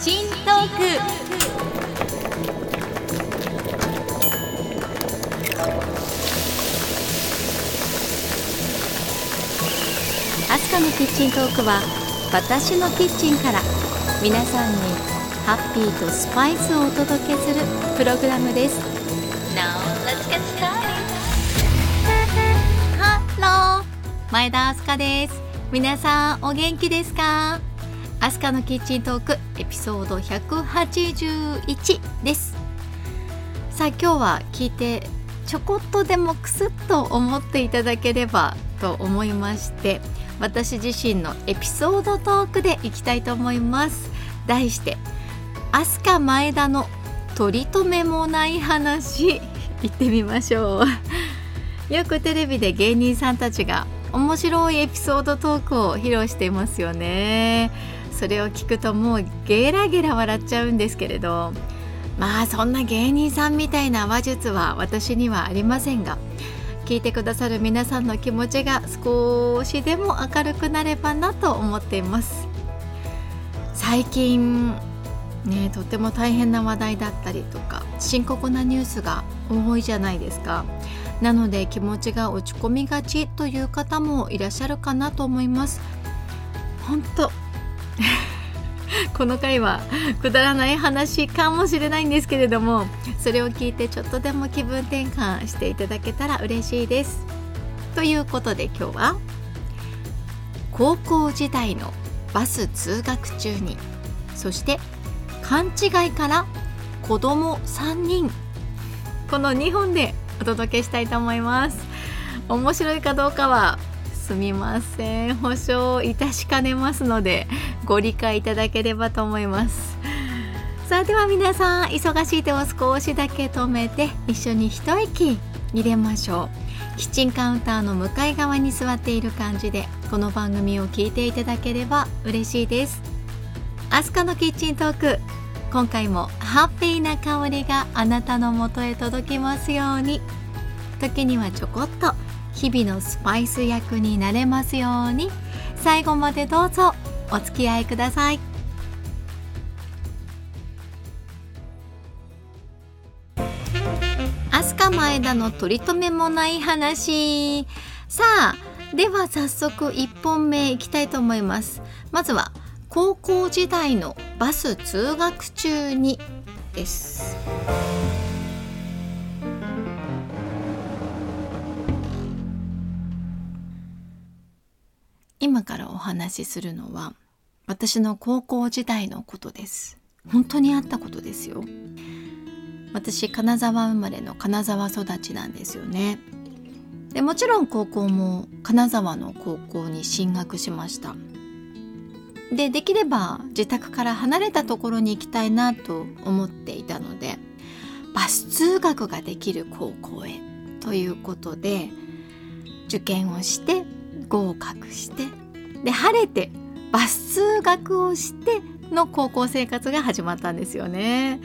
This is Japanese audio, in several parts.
チントーク。アスカのキッチントークは私のキッチンから皆さんにハッピーとスパイスをお届けするプログラムです。Now let's get started. Hello 前田明日香です。皆さんお元気ですか？アスカのキッチントークエピソード181です。さあ今日は聞いてちょこっとでもクスッと思っていただければと思いまして私自身のエピソードトークでいきたいと思います。題してアスカ前田の取り留めもない話。行ってみましょう。よくテレビで芸人さんたちが面白いエピソードトークを披露していますよね。それを聞くともうゲラゲラ笑っちゃうんですけれどまあそんな芸人さんみたいな話術は私にはありませんが聞いてくださる皆さんの気持ちが少しでも明るくなればなと思っています。最近ねとても大変な話題だったりとか深刻なニュースが多いじゃないですか。なので気持ちが落ち込みがちという方もいらっしゃるかなと思います。本当 この回はくだらない話かもしれないんですけれどもそれを聞いてちょっとでも気分転換していただけたら嬉しいです。ということで今日は高校時代のバス通学中にそして勘違いから子供3人この2本でお届けしたいと思います面白いかどうかはすみません。保証いたしかねますのでご理解いただければと思います。さあでは皆さん忙しい手を少しだけ止めて一緒に一息入れましょう。キッチンカウンターの向かい側に座っている感じでこの番組を聞いていただければ嬉しいです。アスカのキッチントーク。今回もハッピーな香りがあなたのもとへ届きますように。時にはちょこっと日々のスパイス役になれますように。最後までどうぞお付き合いください。飛鳥前田の取り留めもない話。さあでは早速1本目いきたいと思います。まずは高校時代のバス通学中にです。今からお話しするのは私の高校時代のことです。本当にあったことですよ。私金沢生まれの金沢育ちなんですよね。でもちろん高校も金沢の高校に進学しました。でできれば自宅から離れたところに行きたいなと思っていたのでバス通学ができる高校へということで受験をして合格してで晴れてバス通学をしての高校生活が始まったんですよね。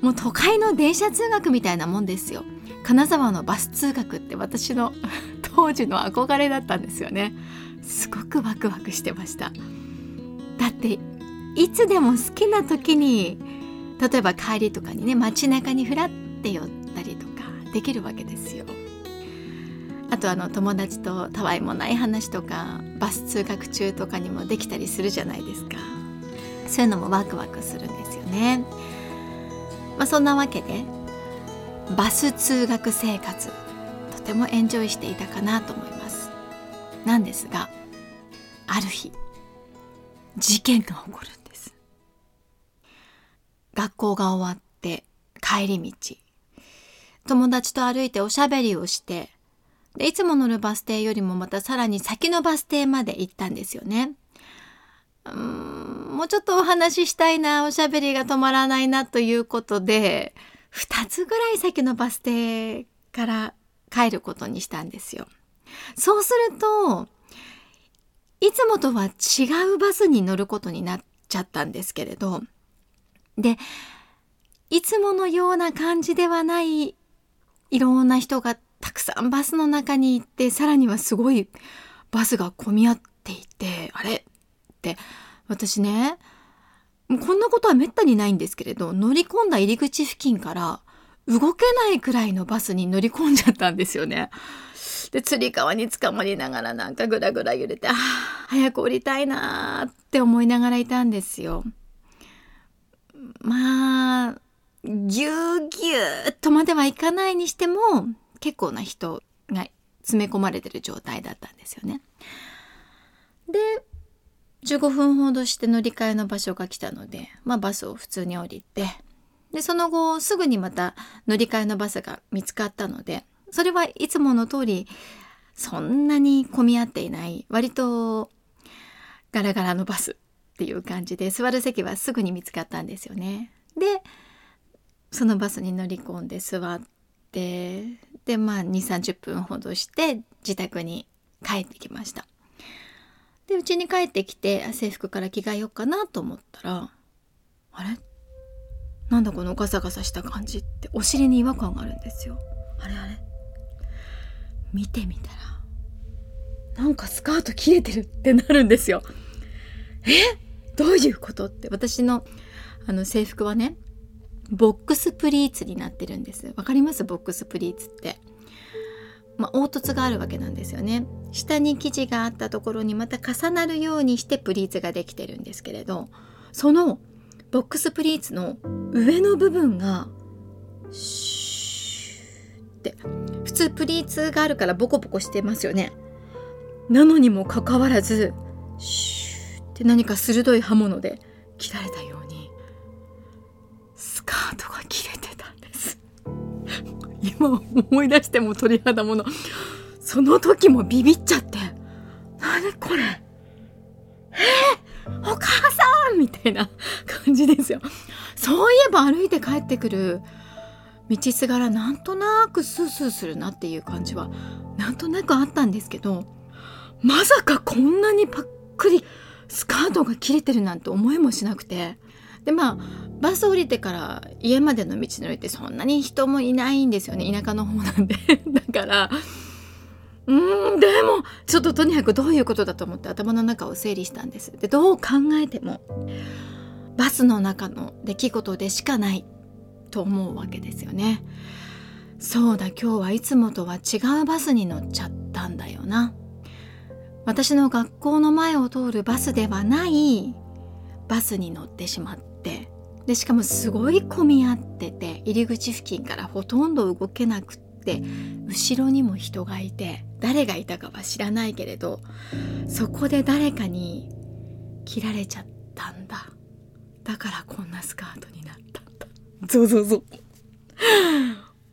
もう都会の電車通学みたいなもんですよ。金沢のバス通学って私の 当時の憧れだったんですよね。すごくワクワクしてました。だっていつでも好きな時に例えば帰りとかにね街中にふらって寄ったりとかできるわけですよ。あとあの友達とたわいもない話とかバス通学中とかにもできたりするじゃないですか。そういうのもワクワクするんですよね。まあそんなわけでバス通学生活とてもエンジョイしていたかなと思います。なんですがある日事件が起こるんです。学校が終わって帰り道友達と歩いておしゃべりをしてで、いつも乗るバス停よりもまたさらに先のバス停まで行ったんですよね。うーん、もうちょっとお話ししたいな、おしゃべりが止まらないなということで、二つぐらい先のバス停から帰ることにしたんですよ。そうすると、いつもとは違うバスに乗ることになっちゃったんですけれど、で、いつものような感じではないいろんな人がたくさんバスの中に行ってさらにはすごいバスが混み合っていてあれ？って私ねこんなことはめったにないんですけれど、乗り込んだ入り口付近から動けないくらいのバスに乗り込んじゃったんですよね。で、つり革に捕まりながらなんかぐらぐら揺れて、あ、早く降りたいなーって思いながらいたんですよ。まあ、ぎゅうぎゅーっとまではいかないにしても、結構な人が詰め込まれてる状態だったんですよね。で、15分ほどして乗り換えの場所が来たので、まあバスを普通に降りて、で、その後すぐにまた乗り換えのバスが見つかったので、それはいつもの通りそんなに混み合っていない割とガラガラのバスっていう感じで座る席はすぐに見つかったんですよね。でそのバスに乗り込んで座ってでまあ2 3 0分ほどして自宅に帰ってきました。で家に帰ってきて制服から着替えようかなと思ったらあれ？なんだこのガサガサした感じってお尻に違和感があるんですよ。あれあれ？見てみたらなんかスカート切れてるってなるんですよ。え？どういうことって私のあの制服はねボックスプリーツになってるんです。わかります？ボックスプリーツって。まあ、凹凸があるわけなんですよね。下に生地があったところにまた重なるようにしてプリーツができてるんですけれどそのボックスプリーツの上の部分がシューって普通プリーツがあるからボコボコしてますよね。なのにもかかわらずシューって何か鋭い刃物で切られたよう今思い出しても鳥肌もの。その時もビビっちゃって。何これえー、お母さんみたいな感じですよ。そういえば歩いて帰ってくる道すがらなんとなくスースーするなっていう感じはなんとなくあったんですけどまさかこんなにパックリスカートが切れてるなんて思いもしなくてでまあバス降りてから家までの道のりってそんなに人もいないんですよね。田舎の方なんで。だからうんでもちょっととにかくどういうことだと思って頭の中を整理したんです。でどう考えてもバスの中の出来事でしかないと思うわけですよね。そうだ今日はいつもとは違うバスに乗っちゃったんだよな。私の学校の前を通るバスではないバスに乗ってしまって。でしかもすごい混み合ってて入り口付近からほとんど動けなくって後ろにも人がいて誰がいたかは知らないけれどそこで誰かに切られちゃったんだ。だからこんなスカートになったんだ。ゾゾゾ。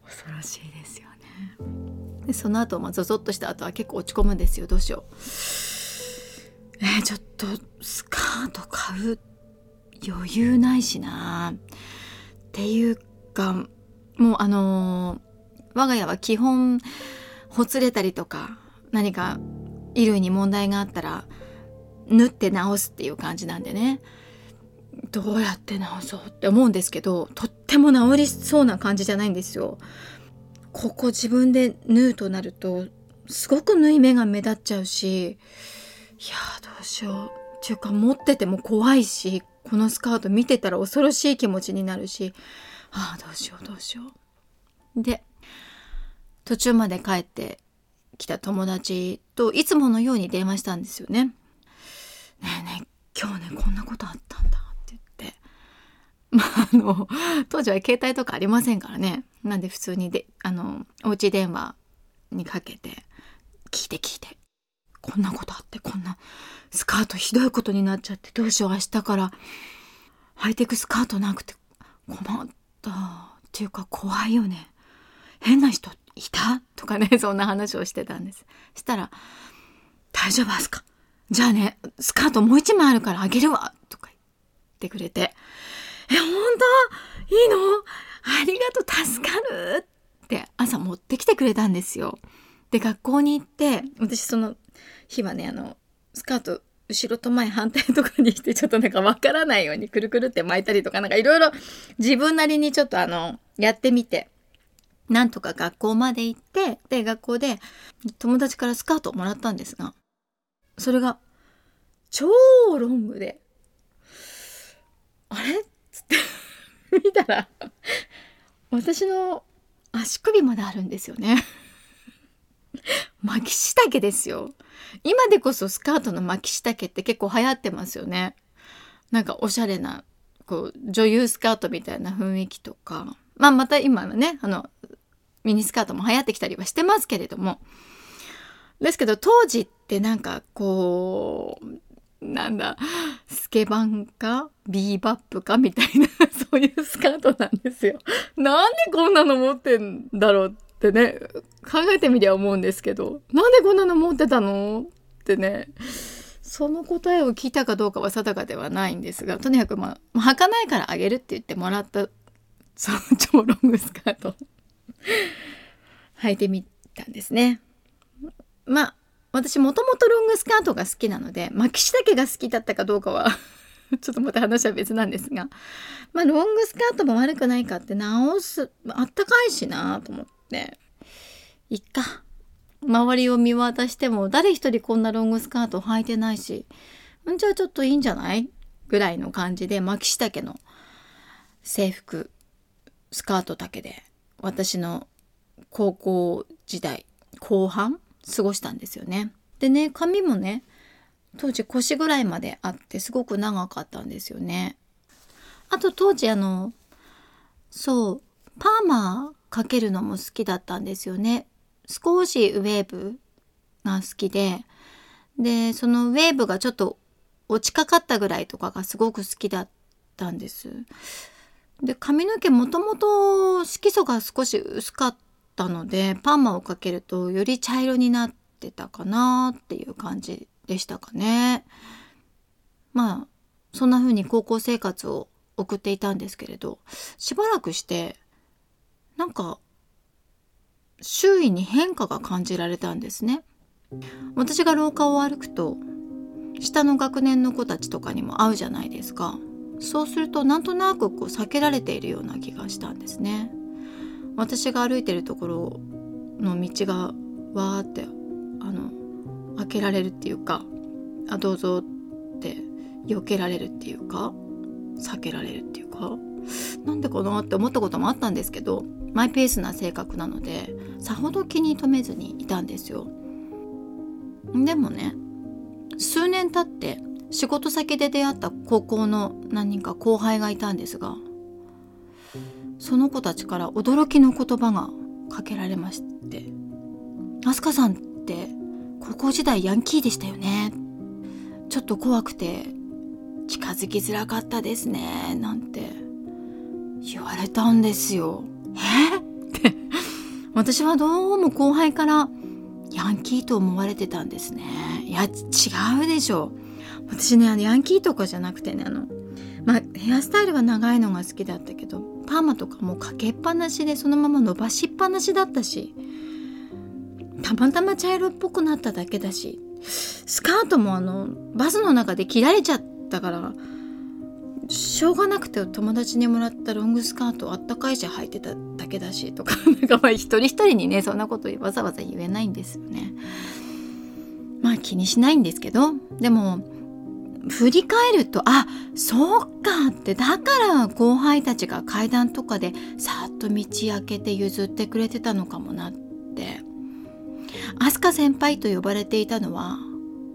恐ろしいですよね。でその後、まあ、ゾゾッとした後は結構落ち込むんですよ。どうしよう。えー、ちょっとスカート買う余裕ないしな。っていうかもうあの、我が家は基本ほつれたりとか何か衣類に問題があったら縫って直すっていう感じなんでね。どうやって直そうって思うんですけどとっても治りそうな感じじゃないんですよ。ここ自分で縫うとなるとすごく縫い目が目立っちゃうしいやどうしよう。っていうか持ってても怖いしこのスカート見てたら恐ろしい気持ちになるしああどうしようどうしよう。で途中まで帰ってきた友達といつものように電話したんですよね。ねえねえ今日ねこんなことあったんだって言ってまあ、あの、当時は携帯とかありませんからね。なんで普通にで、あの、おうち電話にかけて、聞いて聞いて。こんなことあって、こんなスカートひどいことになっちゃって、どうしよう、明日から履いていくスカートなくて困った。っていうか怖いよね。変な人いた？とかね、そんな話をしてたんです。したら、大丈夫ですか？じゃあね、スカートもう一枚あるからあげるわとか言ってくれて、え、本当？いいの？ありがとう、助かるって朝持ってきてくれたんですよ。で、学校に行って、私その日はね、あの、スカート後ろと前反対とかにしてちょっとなんかわからないようにくるくるって巻いたりとかなんかいろいろ自分なりにちょっとあの、やってみて、なんとか学校まで行って、で、学校で友達からスカートをもらったんですが、それが超ロングで、あれ？っつって見たら私の足首まであるんですよね。巻き下丈ですよ。今でこそスカートの巻き下丈って結構流行ってますよね。なんかおしゃれなこう女優スカートみたいな雰囲気とか。まあまた今のねあのミニスカートも流行ってきたりはしてますけれども。ですけど当時ってなんかこうなんだスケバンかビーバップかみたいな そういうスカートなんですよ。なんでこんなの持ってんだろうってね考えてみりゃ思うんですけどなんでこんなの持ってたの？ってねその答えを聞いたかどうかは定かではないんですがとにかくまあ履かないからあげるって言ってもらったその超ロングスカート 履いてみたんですね。まあ私もともとロングスカートが好きなので巻き下丈が好きだったかどうかは ちょっとまた話は別なんですがまあロングスカートも悪くないかって直すあったかいしなと思っていっか周りを見渡しても誰一人こんなロングスカート履いてないしんじゃあちょっといいんじゃない？ぐらいの感じで巻き下丈の制服スカート丈で私の高校時代後半過ごしたんですよね。でね髪もね当時腰ぐらいまであってすごく長かったんですよね。あと当時あのそうパーマかけるのも好きだったんですよね。少しウェーブが好きででそのウェーブがちょっと落ちかかったぐらいとかがすごく好きだったんです。で髪の毛もともと色素が少し薄かったのでパーマをかけるとより茶色になってたかなっていう感じでしたかね。まあそんな風に高校生活を送っていたんですけれどしばらくしてなんか周囲に変化が感じられたんですね。私が廊下を歩くと下の学年の子たちとかにも会うじゃないですか。そうするとなんとなくこう避けられているような気がしたんですね。私が歩いてるところの道がわーってあの開けられるっていうかあどうぞって避けられるっていうか避けられるっていうかなんでかなって思ったこともあったんですけどマイペースな性格なのでさほど気に留めずにいたんですよ。でもね数年経って仕事先で出会った高校の何人か後輩がいたんですがその子たちから驚きの言葉がかけられまして「飛鳥さんって高校時代ヤンキーでしたよね。ちょっと怖くて近づきづらかったですね」なんて言われたんですよ。え？って 私はどうも後輩からヤンキーと思われてたんですね。いや違うでしょ。私ねあのヤンキーとかじゃなくてねあのまあヘアスタイルが長いのが好きだったけどパーマとかもかけっぱなしでそのまま伸ばしっぱなしだったしたまたま茶色っぽくなっただけだしスカートもあのバスの中で切られちゃったからしょうがなくて友達にもらったロングスカートあったかいし履いてただけだしとか なんかまあ一人一人にねそんなことわざわざ言えないんですよね。まあ気にしないんですけどでも振り返るとあそうかってだから後輩たちが階段とかでさっと道開けて譲ってくれてたのかもなって飛鳥先輩と呼ばれていたのは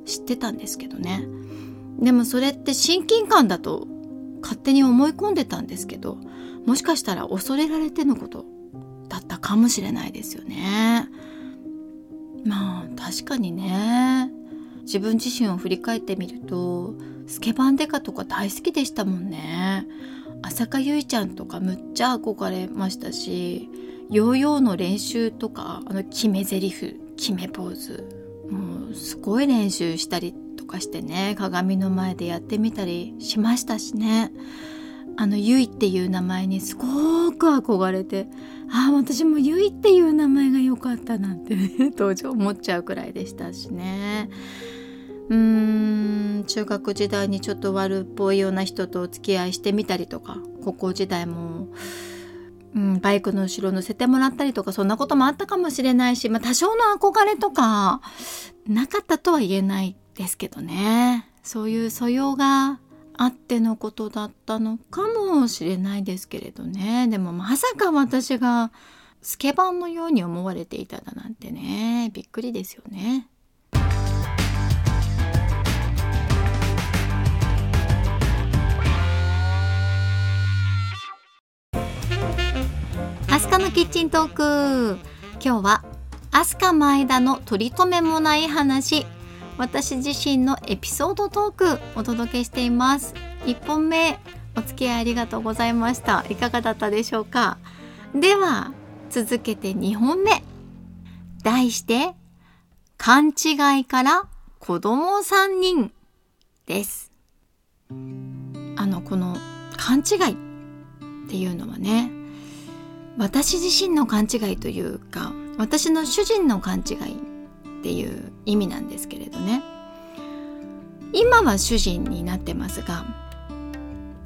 知ってたんですけどねでもそれって親近感だと勝手に思い込んでたんですけどもしかしたら恐れられてのことだったかもしれないですよね。まあ確かにね。自分自身を振り返ってみるとスケバンデカとか大好きでしたもんね。浅香唯ちゃんとかむっちゃ憧れましたしヨーヨーの練習とかあの決め台詞決めポーズもうすごい練習したりかしてね鏡の前でやってみたりしましたしね。あのゆいっていう名前にすごく憧れてああ私もゆいっていう名前が良かったなんてね 当時思っちゃうくらいでしたしね。うーん中学時代にちょっと悪っぽいような人とお付き合いしてみたりとか高校時代も、うん、バイクの後ろ乗せてもらったりとかそんなこともあったかもしれないし、まあ、多少の憧れとかなかったとは言えないですけどね。そういう素養があってのことだったのかもしれないですけれどね。でもまさか私がスケバンのように思われていただなんてね。びっくりですよね。アスカのキッチントーク。今日はアスカ前田の取り留めもない話私自身のエピソードトークお届けしています。1本目お付き合いありがとうございました。いかがだったでしょうか？では続けて2本目。題して勘違いから子供3人です。あのこの勘違いっていうのはね私自身の勘違いというか私の主人の勘違いっていう意味なんですけれどね。今は主人になってますが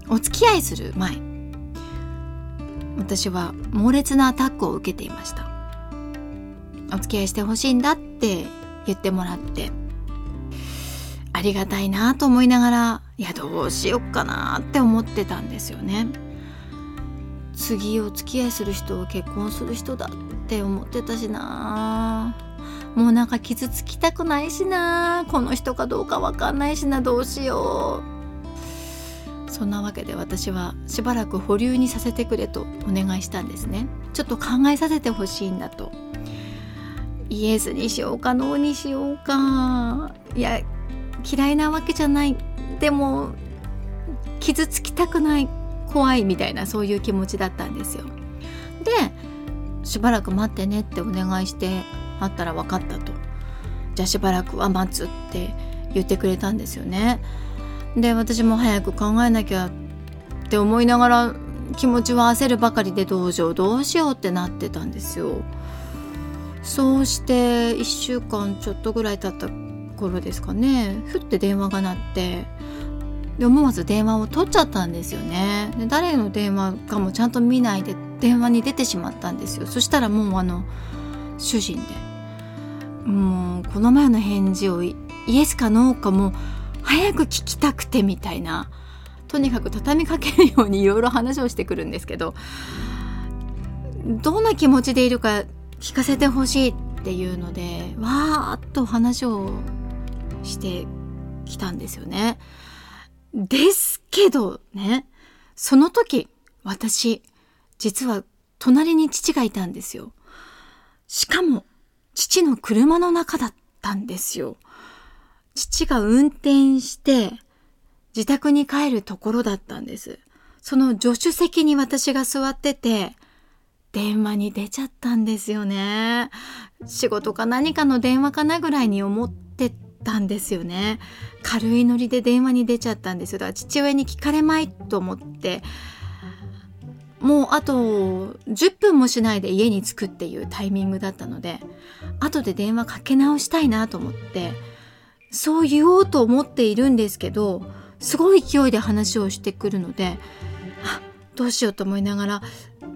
お付き合いする前私は猛烈なアタックを受けていました。お付き合いしてほしいんだって言ってもらってありがたいなと思いながらいやどうしよっかなって思ってたんですよね。次お付き合いする人を結婚する人だって思ってたしなもうなんか傷つきたくないしな。この人かどうかわかんないしな。どうしよう。そんなわけで私はしばらく保留にさせてくれとお願いしたんですね。ちょっと考えさせてほしいんだと。イエスにしようかノーにしようか。いや嫌いなわけじゃない。でも傷つきたくない怖いみたいなそういう気持ちだったんですよ。でしばらく待ってねってお願いしてあったら分かったと。じゃあしばらくは待つって言ってくれたんですよね。で私も早く考えなきゃって思いながら気持ちは焦るばかりでどうしようどうしようってなってたんですよ。そうして1週間ちょっとぐらい経った頃ですかね。ふって電話が鳴って。で思わず電話を取っちゃったんですよね。で誰の電話かもちゃんと見ないで電話に出てしまったんですよ。そしたらもうあの主人で。もうこの前の返事をイエスかノーかも早く聞きたくてみたいなとにかく畳みかけるようにいろいろ話をしてくるんですけどどんな気持ちでいるか聞かせてほしいっていうのでわーっと話をしてきたんですよね。ですけどねその時私実は隣に父がいたんですよ。しかも父の車の中だったんですよ。父が運転して自宅に帰るところだったんです。その助手席に私が座ってて、電話に出ちゃったんですよね。仕事か何かの電話かなぐらいに思ってたんですよね。軽いノリで電話に出ちゃったんですよ。だから父親に聞かれまいと思って、もうあと10分もしないで家に着くっていうタイミングだったので後で電話かけ直したいなと思ってそう言おうと思っているんですけどすごい勢いで話をしてくるのであどうしようと思いながら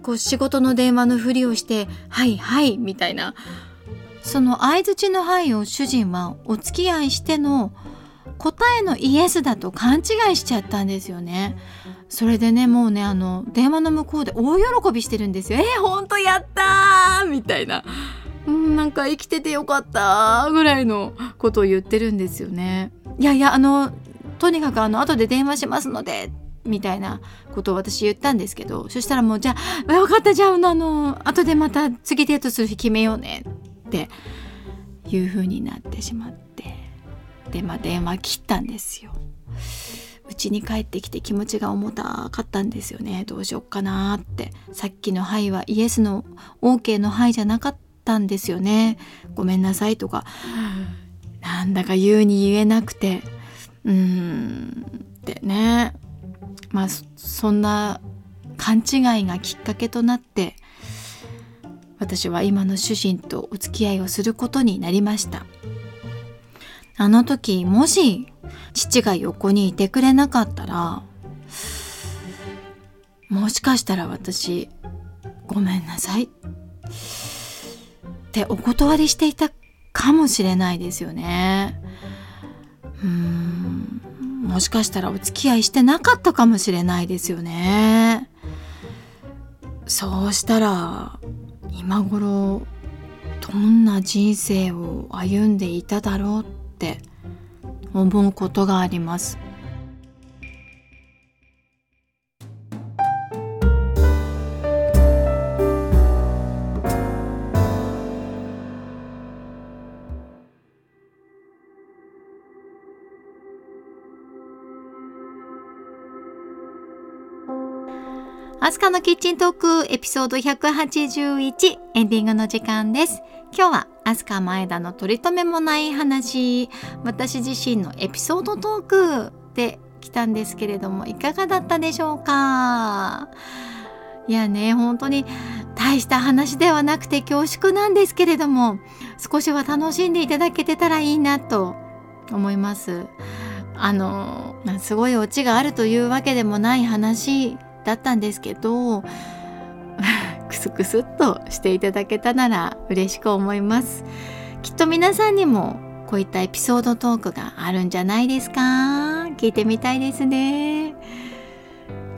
こう仕事の電話のふりをして「はいはい」みたいな。その相づちの「はい」を主人はお付き合いしての答えのイエスだと勘違いしちゃったんですよね。それでねもうねあの電話の向こうで大喜びしてるんですよ。えー、ほんとやったーみたいな。うんなんか生きててよかったぐらいのことを言ってるんですよね。いやいやあのとにかくあの後で電話しますのでみたいなことを私言ったんですけどそしたらもうじゃあ分かったじゃああの後でまた次デートする日決めようねっていう風になってしまってでまあ電話切ったんですよ。家に帰ってきて気持ちが重たかったんですよね。どうしよっかなって。さっきの「はい」はイエスの OK の「はい」じゃなかったんですよね。ごめんなさいとか。なんだか言うに言えなくて。うーんってね。まあそんな勘違いがきっかけとなって私は今の主人とお付き合いをすることになりました。あの時もし父が横にいてくれなかったらもしかしたら私ごめんなさいってお断りしていたかもしれないですよね。うんもしかしたらお付き合いしてなかったかもしれないですよねそうしたら今頃どんな人生を歩んでいただろうって思うことがありますアスカのキッチントークエピソード181エンディングの時間です。今日はアスカ前田の取り留めもない話、私自身のエピソードトークで来たんですけれども、いかがだったでしょうか？いやね、本当に大した話ではなくて恐縮なんですけれども、少しは楽しんでいただけてたらいいなと思います。あの、すごいオチがあるというわけでもない話だったんですけどクスクスっとしていただけたなら嬉しく思います。きっと皆さんにもこういったエピソードトークがあるんじゃないですか？聞いてみたいですね。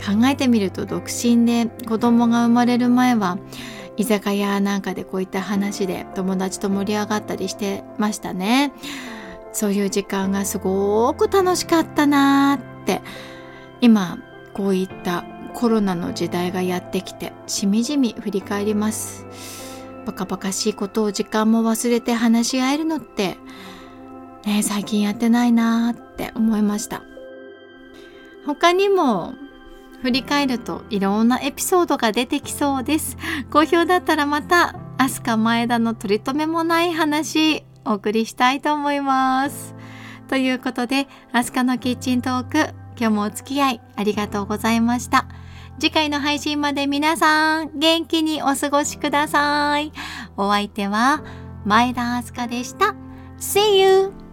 考えてみると独身で子供が生まれる前は居酒屋なんかでこういった話で友達と盛り上がったりしてましたね。そういう時間がすごく楽しかったなーって今こういったコロナの時代がやってきてしみじみ振り返ります。バカバカしいことを時間も忘れて話し合えるのってね最近やってないなーって思いました。他にも振り返るといろんなエピソードが出てきそうです。好評だったらまたアスカ前田の取り留めもない話お送りしたいと思います。ということでアスカのキッチントーク今日もお付き合いありがとうございました。次回の配信まで皆さん元気にお過ごしください。お相手は前田明日香でした。See you!